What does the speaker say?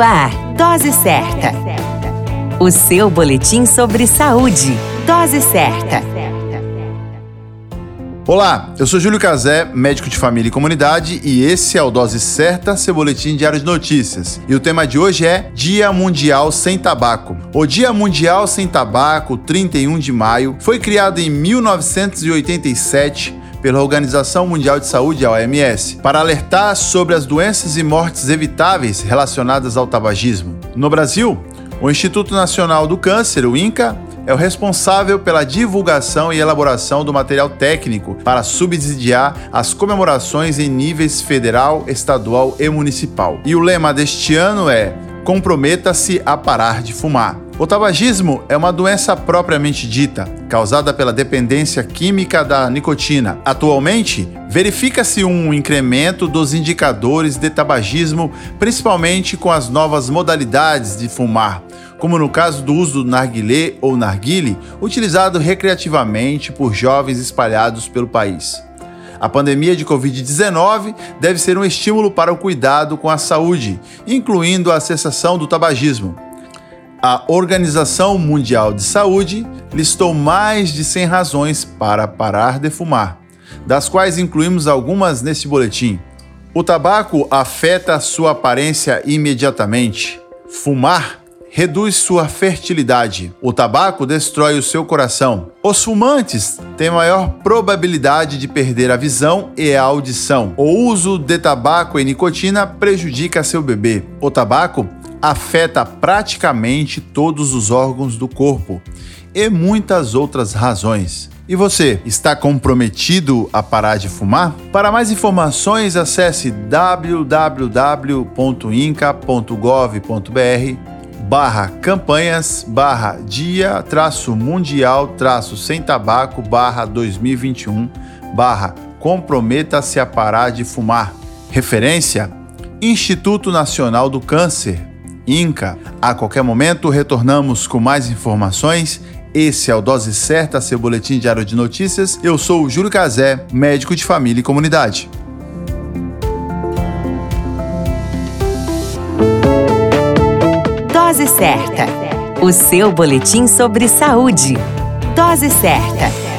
Ar, Dose Certa. O seu boletim sobre saúde. Dose Certa. Olá, eu sou Júlio Cazé, médico de família e comunidade, e esse é o Dose Certa, seu boletim diário de notícias. E o tema de hoje é Dia Mundial Sem Tabaco. O Dia Mundial Sem Tabaco, 31 de maio, foi criado em 1987 pela Organização Mundial de Saúde, a OMS, para alertar sobre as doenças e mortes evitáveis relacionadas ao tabagismo. No Brasil, o Instituto Nacional do Câncer, o INCA, é o responsável pela divulgação e elaboração do material técnico para subsidiar as comemorações em níveis federal, estadual e municipal. E o lema deste ano é: Comprometa-se a parar de fumar. O tabagismo é uma doença propriamente dita, causada pela dependência química da nicotina. Atualmente, verifica-se um incremento dos indicadores de tabagismo, principalmente com as novas modalidades de fumar, como no caso do uso do narguilé ou narguile, utilizado recreativamente por jovens espalhados pelo país. A pandemia de Covid-19 deve ser um estímulo para o cuidado com a saúde, incluindo a cessação do tabagismo. A Organização Mundial de Saúde listou mais de 100 razões para parar de fumar, das quais incluímos algumas neste boletim. O tabaco afeta sua aparência imediatamente. Fumar reduz sua fertilidade. O tabaco destrói o seu coração. Os fumantes têm maior probabilidade de perder a visão e a audição. O uso de tabaco e nicotina prejudica seu bebê. O tabaco afeta praticamente todos os órgãos do corpo e muitas outras razões. E você, está comprometido a parar de fumar? Para mais informações, acesse www.inca.gov.br barra campanhas barra dia traço mundial traço sem tabaco barra 2021 barra comprometa-se a parar de fumar. Referência Instituto Nacional do Câncer INCA. A qualquer momento retornamos com mais informações. Esse é o Dose Certa, seu boletim diário de notícias. Eu sou o Júlio Cazé, médico de família e comunidade. Dose Certa, o seu boletim sobre saúde. Dose Certa.